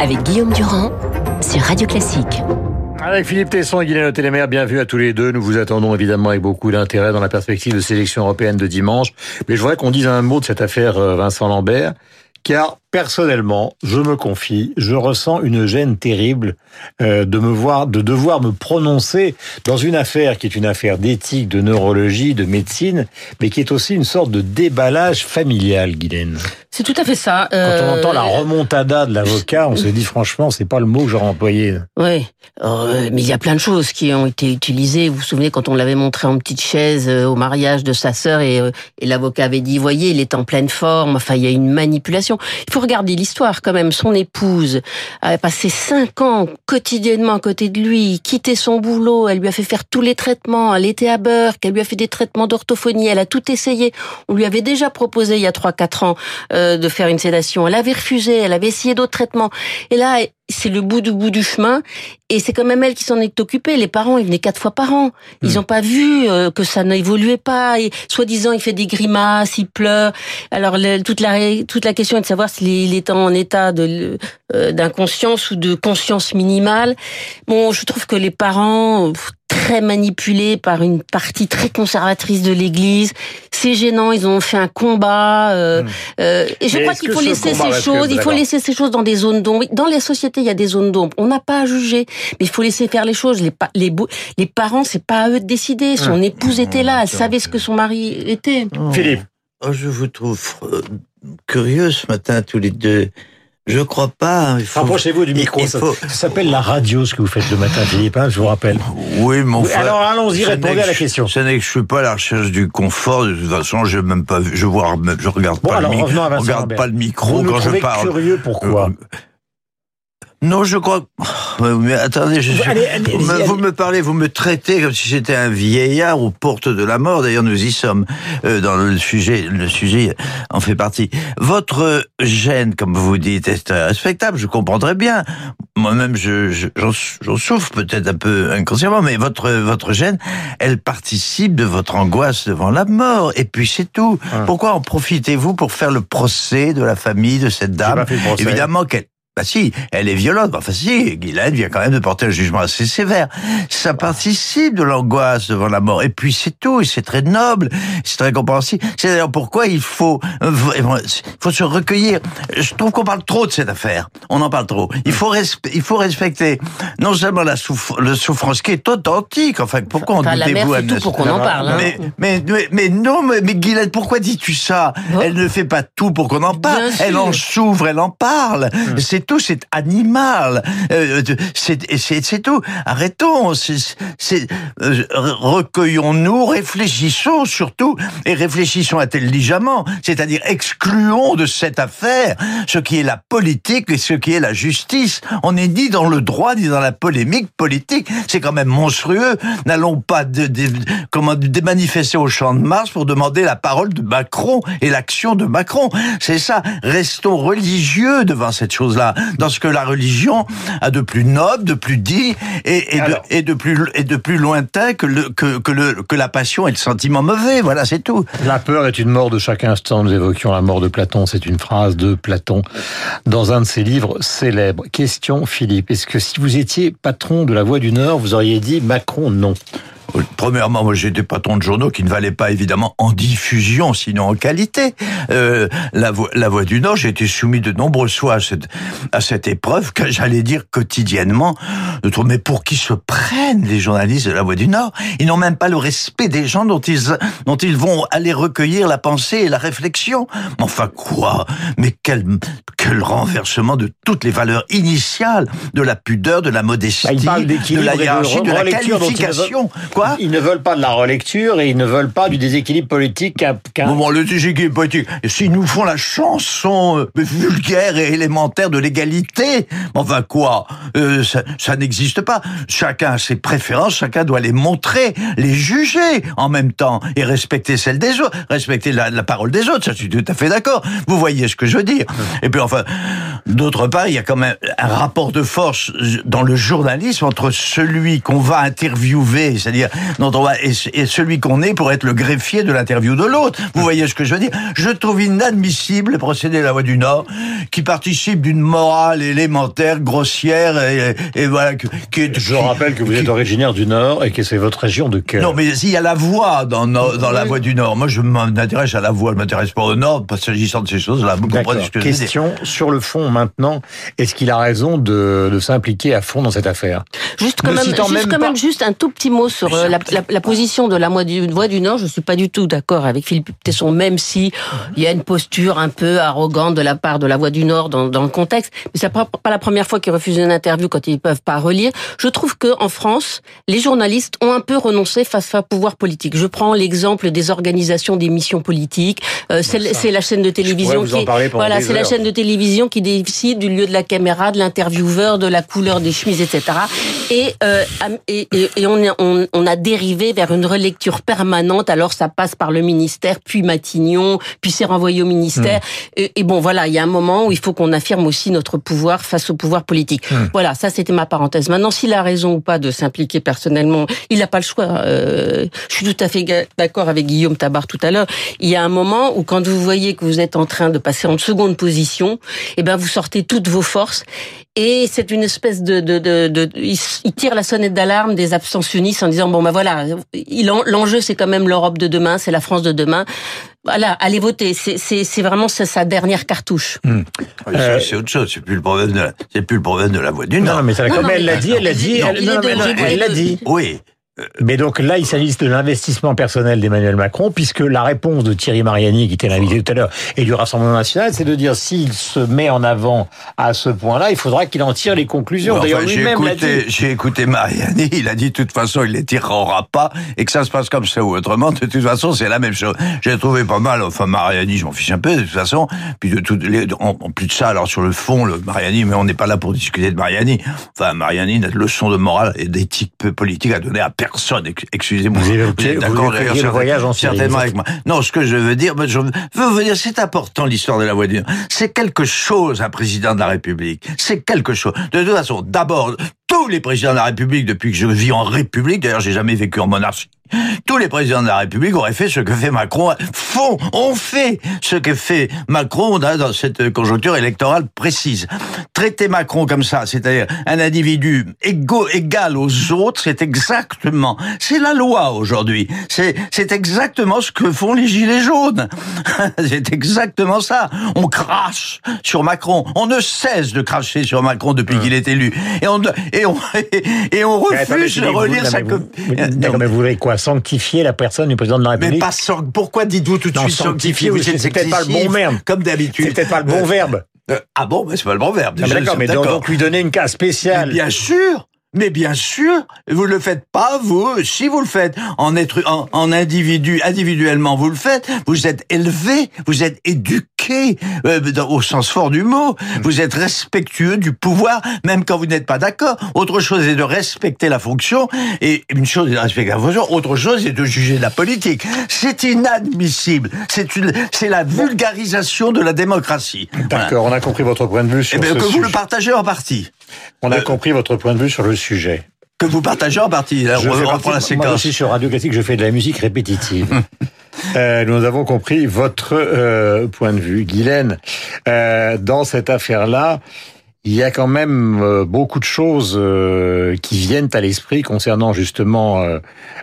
avec Guillaume Durand sur Radio Classique. Avec Philippe Tesson et Guylaine Télémer, bienvenue à tous les deux. Nous vous attendons évidemment avec beaucoup d'intérêt dans la perspective de sélection européenne de dimanche. Mais je voudrais qu'on dise un mot de cette affaire euh, Vincent Lambert, car personnellement, je me confie, je ressens une gêne terrible euh, de me voir, de devoir me prononcer dans une affaire qui est une affaire d'éthique, de neurologie, de médecine, mais qui est aussi une sorte de déballage familial, Guylaine. C'est tout à fait ça. Quand on entend la remontada de l'avocat, on se dit franchement, c'est pas le mot que j'aurais employé. Oui, euh, mais il y a plein de choses qui ont été utilisées. Vous vous souvenez quand on l'avait montré en petite chaise euh, au mariage de sa sœur et, euh, et l'avocat avait dit, voyez, il est en pleine forme. Enfin, il y a une manipulation. Il faut regarder l'histoire quand même. Son épouse a passé cinq ans quotidiennement à côté de lui, quitté son boulot. Elle lui a fait faire tous les traitements. Elle était à beurre, qu'elle lui a fait des traitements d'orthophonie. Elle a tout essayé. On lui avait déjà proposé il y a trois quatre ans de faire une sédation. Elle avait refusé, elle avait essayé d'autres traitements. Et là, c'est le bout du bout du chemin. Et c'est quand même elle qui s'en est occupée. Les parents, ils venaient quatre fois par an. Ils n'ont hmm. pas vu euh, que ça n'évoluait pas. Et soi-disant, il fait des grimaces, il pleure. Alors toute la toute la question est de savoir s'il est en état de euh, d'inconscience ou de conscience minimale. Bon, je trouve que les parents très manipulés par une partie très conservatrice de l'Église. C'est gênant. Ils ont fait un combat. Euh, hmm. euh, et je crois qu'il faut laisser ces choses. Il faut laisser ces choses dans des zones d'ombre. Dans les sociétés, il y a des zones d'ombre. On n'a pas à juger, mais il faut laisser faire les choses. Les, les, les parents, c'est pas à eux de décider. Son hmm. épouse était là. Elle savait ce que son mari était. Philippe. Oh, je vous trouve euh, curieux ce matin tous les deux. Je crois pas. Rapprochez-vous du micro. Ça, s'appelle la radio, ce que vous faites le matin, Philippe, hein, je vous rappelle. Oui, mon frère. Alors allons-y, répondez à la question. Ce n'est que je suis pas à la recherche du confort. De toute façon, je même pas, je vois, je regarde pas le micro. regarde pas le micro vous quand je parle. curieux, pourquoi euh, non, je crois. Mais attendez, je, vous, me, parlez, vous me traitez comme si j'étais un vieillard aux portes de la mort. D'ailleurs, nous y sommes euh, dans le sujet. Le sujet en fait partie. Votre gêne, comme vous dites, est respectable. Je comprendrais bien. Moi-même, je, j'en souffre peut-être un peu inconsciemment, mais votre votre gêne, elle participe de votre angoisse devant la mort. Et puis c'est tout. Ah. Pourquoi en profitez-vous pour faire le procès de la famille de cette dame Évidemment qu'elle bah si, elle est violente. Enfin si, Guylaine vient quand même de porter un jugement assez sévère. Ça participe de l'angoisse devant la mort. Et puis c'est tout, c'est très noble, c'est très compréhensible. C'est d'ailleurs pourquoi il faut, il faut se recueillir. Je trouve qu'on parle trop de cette affaire. On en parle trop. Il faut, il faut respecter non seulement la, souffrance qui est authentique. Enfin, pourquoi enfin, en doutez-vous tout pour qu'on en parle. Hein. Mais, mais, mais, non, mais, mais Guylaine, pourquoi dis-tu ça? Elle ne fait pas tout pour qu'on en parle. elle en s'ouvre, elle en parle. Hum. C'est tout, c'est animal. Euh, c'est tout. Arrêtons. Euh, recueillons-nous, réfléchissons surtout, et réfléchissons intelligemment. C'est-à-dire excluons de cette affaire ce qui est la politique et ce qui est la justice. On est ni dans le droit ni dans la polémique politique. C'est quand même monstrueux. N'allons pas de, au champ de Mars pour demander la parole de Macron et l'action de Macron. C'est ça. Restons religieux devant cette chose-là dans ce que la religion a de plus noble, de plus dit et, et, de, et de, plus et de plus lointain que le que, que le que la passion et le sentiment mauvais. Voilà, c'est tout. La peur est une mort de chaque instant. Nous évoquions la mort de Platon. C'est une phrase de Platon dans un de ses livres célèbres. Question, Philippe. Est-ce que si vous étiez patron de la Voix du Nord, vous auriez dit Macron non? Premièrement, moi j'étais patron de journaux qui ne valaient pas évidemment en diffusion, sinon en qualité. Euh, la, voix, la Voix du Nord, j'ai été soumis de nombreuses fois à cette, à cette épreuve que j'allais dire quotidiennement. Mais pour qui se prennent les journalistes de la Voix du Nord Ils n'ont même pas le respect des gens dont ils, dont ils vont aller recueillir la pensée et la réflexion. Enfin quoi? Mais quel, quel renversement de toutes les valeurs initiales de la pudeur, de la modestie, bah, de la hiérarchie, de, la qualification. Ils ne veulent pas de la relecture et ils ne veulent pas du déséquilibre politique qu'un... Moment, le déséquilibre politique, s'ils nous font la chanson euh, vulgaire et élémentaire de l'égalité, enfin quoi euh, Ça, n'existe pas. Chacun a ses préférences, chacun doit les montrer, les juger en même temps et respecter celles des autres, respecter la, parole des autres, ça je suis tout à fait d'accord. Vous voyez ce que je veux dire. Et puis enfin, d'autre part, il y a quand même un rapport de force dans le journalisme entre celui qu'on va interviewer, c'est-à-dire dont on va, et, celui qu'on est pour être le greffier de l'interview de l'autre. Vous voyez ce que je veux dire? Je trouve inadmissible le procédé de la Voix du Nord qui participe d'une morale élémentaire, grossière et, et voilà. Qui je rappelle que vous êtes originaire du Nord et que c'est votre région de cœur. Non, mais s'il y a la Voix dans, dans la Voix du Nord, moi je m'intéresse à la Voix, je m'intéresse pas au Nord, parce s'agissant de ces choses-là. Vous comprenez ce que Question sur le fond maintenant. Est-ce qu'il a raison de, de s'impliquer à fond dans cette affaire? Juste quand, même, juste, quand même juste un tout petit mot sur euh, la, la, position de la Voix du, Voix du Nord. Je suis pas du tout d'accord avec Philippe Tesson, même si il y a une posture un peu arrogante de la part de la Voix du Nord dans, dans le contexte. Mais c'est pas, pas la première fois qu'ils refusent une interview quand ils peuvent pas relire. Je trouve que en France, les journalistes ont un peu renoncé face à pouvoir politique. Je prends l'exemple des organisations des missions politiques. Euh, c'est la chaîne de télévision qui voilà, c'est la chaîne de télévision qui décide du lieu de la caméra, de l'intervieweur, de la couleur des chemises, etc. Et euh, et, et, on, on, on, a dérivé vers une relecture permanente. Alors ça passe par le ministère, puis Matignon, puis c'est renvoyé au ministère. Hmm. Et, et, bon, voilà, il y a un moment où il faut qu'on affirme aussi notre pouvoir face au pouvoir politique. Hmm. Voilà, ça c'était ma parenthèse. Maintenant, s'il a raison ou pas de s'impliquer personnellement, il n'a pas le choix. Euh, je suis tout à fait d'accord avec Guillaume Tabar tout à l'heure. Il y a un moment où quand vous voyez que vous êtes en train de passer en seconde position, eh ben vous sortez toutes vos forces et c'est une espèce de, de, de, de il tire la sonnette d'alarme des abstentionnistes en disant bon ben voilà, l'enjeu c'est quand même l'Europe de demain, c'est la France de demain. Voilà, allez voter. C'est vraiment sa dernière cartouche. Hmm. Euh, c'est autre chose. C'est plus le problème de la, c'est plus le problème de la voix du Nord. Non, mais ça, comme elle l'a dit, elle l'a dit, elle l'a dit. Oui. Mais donc là, il s'agit de l'investissement personnel d'Emmanuel Macron, puisque la réponse de Thierry Mariani, qui était l'invité tout à l'heure, et du Rassemblement national, c'est de dire s'il se met en avant à ce point-là, il faudra qu'il en tire les conclusions. D'ailleurs, j'ai écouté, j'ai écouté Mariani, il a dit de toute façon, il les tirera pas, et que ça se passe comme ça ou autrement. De toute façon, c'est la même chose. J'ai trouvé pas mal. Enfin, Mariani, je m'en fiche un peu de toute façon. Puis de tout, en, plus de ça, alors sur le fond, le Mariani, mais on n'est pas là pour discuter de Mariani. Enfin, Mariani n'a de leçon de morale et d'éthique politique à donner à personne personne. Excusez-moi. Vous, êtes d'accord le voyage en certainement avec moi. Non, ce que je veux dire, je veux vous dire, c'est important l'histoire de la voiture. C'est quelque chose, un président de la République. C'est quelque chose. De toute façon, d'abord, tous les présidents de la République depuis que je vis en République, d'ailleurs j'ai jamais vécu en monarchie, tous les présidents de la République auraient fait ce que fait Macron, font, ont fait ce que fait Macron dans cette conjoncture électorale précise. Traiter Macron comme ça, c'est-à-dire un individu égaux, égal aux autres, c'est exactement, c'est la loi aujourd'hui. C'est, c'est exactement ce que font les gilets jaunes. c'est exactement ça. On crache sur Macron. On ne cesse de cracher sur Macron depuis qu'il est élu. Et on, et on, et on refuse de relire sa copie. mais vous voulez quoi Sanctifier la personne du président de la République Mais pas Pourquoi dites-vous tout de suite sanctifier C'est peut-être pas le bon verbe. Comme d'habitude. C'est peut-être pas le bon verbe. Euh, ah bon, mais c'est pas le bon verbe. D'accord, mais donc lui donner une case spéciale. bien sûr mais bien sûr, vous le faites pas, vous. Si vous le faites en être, en, individu, individuellement, vous le faites. Vous êtes élevé, vous êtes éduqué euh, au sens fort du mot. Hmm. Vous êtes respectueux du pouvoir, même quand vous n'êtes pas d'accord. Autre chose est de respecter la fonction, et une chose est de respecter la fonction. Autre chose est de juger la politique. C'est inadmissible. C'est une, c'est la vulgarisation de la démocratie. D'accord, on a compris votre point de vue sur eh bien, que vous le partagez en partie. On a euh, compris votre point de vue sur le sujet. Que vous partagez en partie. Là, je on reprend la séquence. Moi aussi sur Radio Classique, je fais de la musique répétitive. euh, nous avons compris votre euh, point de vue, Guylaine. Euh, dans cette affaire-là, il y a quand même euh, beaucoup de choses euh, qui viennent à l'esprit concernant justement euh,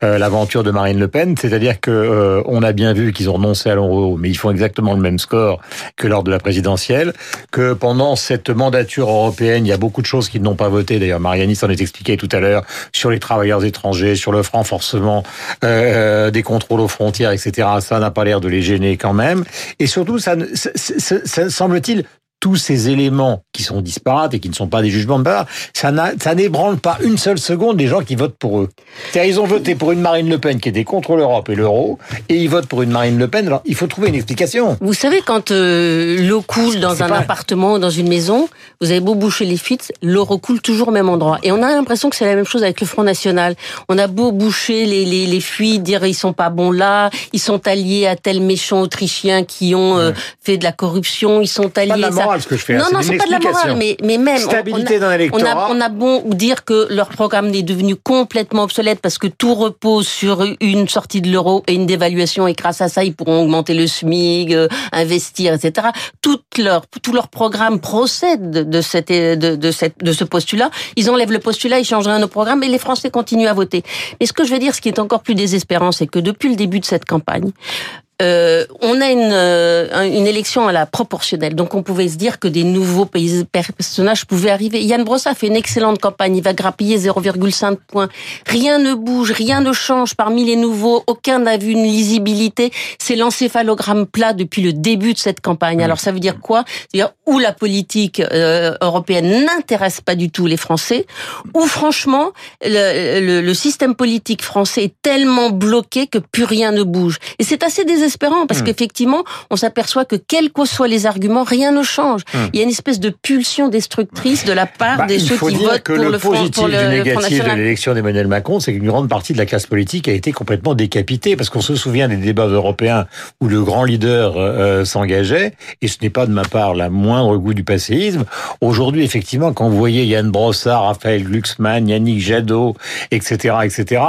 l'aventure de Marine Le Pen. C'est-à-dire que on a bien vu qu'ils ont renoncé à l'euro, mais ils font exactement le même score que lors de la présidentielle. Que pendant cette mandature européenne, il y a beaucoup de choses qu'ils n'ont pas voté. D'ailleurs, Mariani s'en est expliqué tout à l'heure sur les travailleurs étrangers, sur le renforcement des contrôles aux frontières, etc. Ça n'a pas l'air de les gêner quand même. Et surtout, ça, ça, ça semble-t-il tous ces éléments qui sont disparates et qui ne sont pas des jugements de part, ça, ça n'ébranle pas une seule seconde les gens qui votent pour eux. C'est-à-dire, ils ont voté pour une Marine Le Pen qui était contre l'Europe et l'euro, et ils votent pour une Marine Le Pen. Alors, il faut trouver une explication. Vous savez, quand euh, l'eau coule dans un appartement ou dans une maison, vous avez beau boucher les fuites, l'eau recoule toujours au même endroit. Et on a l'impression que c'est la même chose avec le Front National. On a beau boucher les, les, les fuites, dire ils sont pas bons là, ils sont alliés à tel méchant autrichien qui ont euh, fait de la corruption, ils sont alliés... Morale, ce que je fais. Non, non, c'est pas de la morale, mais, mais même. Stabilité d'un électorat. On a, bon dire que leur programme est devenu complètement obsolète parce que tout repose sur une sortie de l'euro et une dévaluation et grâce à ça, ils pourront augmenter le SMIC, euh, investir, etc. Tout leur, tout leur programme procède de, cette, de, de, cette, de ce postulat. Ils enlèvent le postulat, ils changent rien au programme et les Français continuent à voter. Mais ce que je veux dire, ce qui est encore plus désespérant, c'est que depuis le début de cette campagne, euh, on a une, euh, une élection à la proportionnelle, donc on pouvait se dire que des nouveaux personnages pouvaient arriver. Yann Brossa fait une excellente campagne, il va grappiller 0,5 points. Rien ne bouge, rien ne change parmi les nouveaux, aucun n'a vu une lisibilité. C'est l'encéphalogramme plat depuis le début de cette campagne. Alors ça veut dire quoi? C'est-à-dire où la politique euh, européenne n'intéresse pas du tout les Français, ou franchement le, le, le, système politique français est tellement bloqué que plus rien ne bouge. Et c'est assez désespérant désespérant parce hmm. qu'effectivement, on s'aperçoit que quels que soient les arguments, rien ne change. Hmm. Il y a une espèce de pulsion destructrice de la part bah, des ceux qui votent pour le, positif pour le, du négatif de l'élection d'Emmanuel Macron, c'est qu'une grande partie de la classe politique a été complètement décapitée parce qu'on se souvient des débats européens où le grand leader euh, s'engageait et ce n'est pas de ma part la moindre goût du passéisme. Aujourd'hui, effectivement, quand vous voyez Yann Brossard, Raphaël Glucksmann, Yannick Jadot, etc., etc.,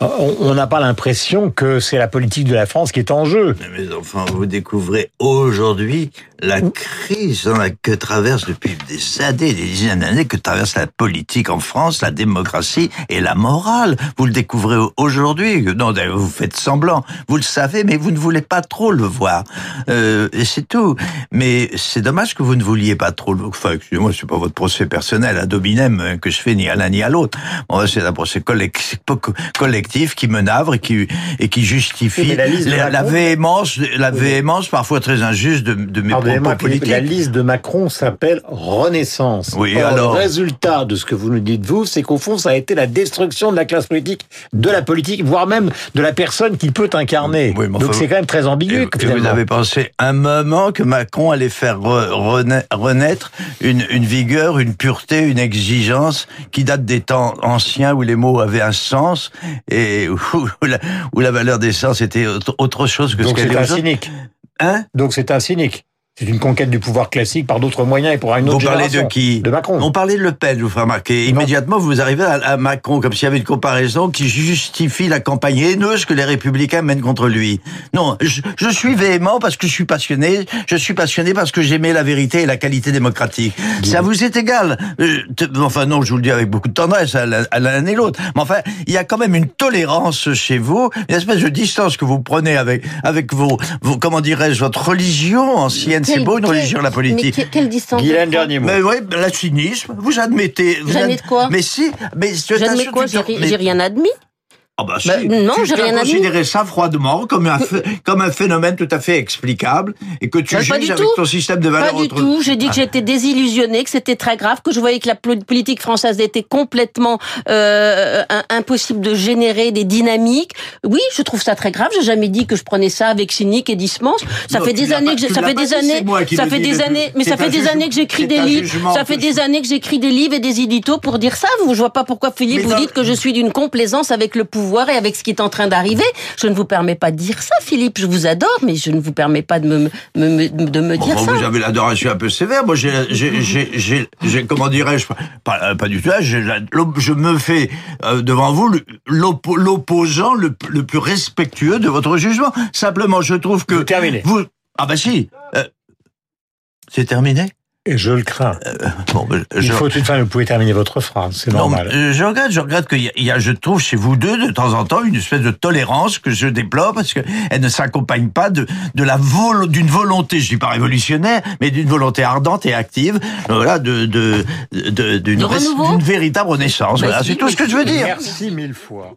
on n'a pas l'impression que c'est la politique de la France qui est en jeu. Mais enfin, vous découvrez aujourd'hui la crise que traverse depuis des années, des dizaines d'années, que traverse la politique en France, la démocratie et la morale. Vous le découvrez aujourd'hui. Non, vous faites semblant. Vous le savez, mais vous ne voulez pas trop le voir. Euh, et c'est tout. Mais c'est dommage que vous ne vouliez pas trop le Enfin, excusez-moi, c'est pas votre procès personnel à Dominem euh, que je fais ni à l'un ni à l'autre. Bon, c'est un procès collectif qui me navre et qui, et qui justifie la, la, véhémence, la véhémence parfois très injuste de, de mes propos politiques. La liste de Macron s'appelle Renaissance. Oui, alors. Le résultat de ce que vous nous dites, vous, c'est qu'au fond, ça a été la destruction de la classe politique, de la politique, voire même de la personne qui peut incarner. Donc c'est quand même très ambigu. Et, vous avez pensé un moment que Macron allait faire renaître une, une vigueur, une pureté, une exigence qui date des temps anciens où les mots avaient un sens et où la, où la valeur des sens était autre chose que Donc ce qu'elle est un cynique. Hein? Donc c'est un cynique. C'est une conquête du pouvoir classique par d'autres moyens et pour une autre Vous parlez de qui De Macron. On parlait de Le Pen, je vous ferai remarquer. Immédiatement, vous arrivez à, Macron, comme s'il y avait une comparaison qui justifie la campagne haineuse que les Républicains mènent contre lui. Non, je, je suis véhément parce que je suis passionné. Je suis passionné parce que j'aimais la vérité et la qualité démocratique. Ça vous est égal. Euh, enfin non, je vous le dis avec beaucoup de tendresse à l'un et l'autre. Mais enfin, il y a quand même une tolérance chez vous, une espèce de distance que vous prenez avec avec vos, vos comment dirais-je, votre religion ancienne c'est beau une religion, la politique. Mais quelle distance Guylaine, dernier mot. Mais oui, le cynisme, vous admettez. Vous J'admets de quoi Mais si, mais J'admets quoi J'ai rien admis. Ah bah, bah, non, j'ai rien à considéré ça froidement comme un, comme un phénomène tout à fait explicable et que tu bah, juges avec ton système de valeurs. Pas du tout. J'ai dit que ah. j'étais désillusionnée, que c'était très grave, que je voyais que la politique française était complètement euh, impossible de générer des dynamiques. Oui, je trouve ça très grave. J'ai jamais dit que je prenais ça avec cynique et dismence. Ça fait des années que ça fait des années, ça fait des années, mais ça fait des années que j'écris des livres. Ça fait des années que j'écris des livres et des éditos pour dire ça. Vous, je vois pas pourquoi Philippe vous dites que je suis d'une complaisance avec le pouvoir et avec ce qui est en train d'arriver. Je ne vous permets pas de dire ça, Philippe. Je vous adore, mais je ne vous permets pas de me, me de me dire ça. Vous avez l'adoration un peu sévère. Moi, j'ai, j'ai, comment dirais-je, pas, pas du tout. Je me fais euh, devant vous l'opposant le, le, plus respectueux de votre jugement. Simplement, je trouve que vous Vous, ah bah si. Euh, c'est terminé. Et je le crains. Euh, bon, ben, Il faut une fois, vous pouvez terminer votre phrase, c'est normal. Euh, je regrette, je regrette qu'il y, a, je trouve chez vous deux, de temps en temps, une espèce de tolérance que je déplore parce qu'elle ne s'accompagne pas de, de la vol, d'une volonté, je dis pas révolutionnaire, mais d'une volonté ardente et active, voilà, de, de, de, d'une, véritable renaissance. Voilà, c'est tout ce que je veux dire. Merci mille fois.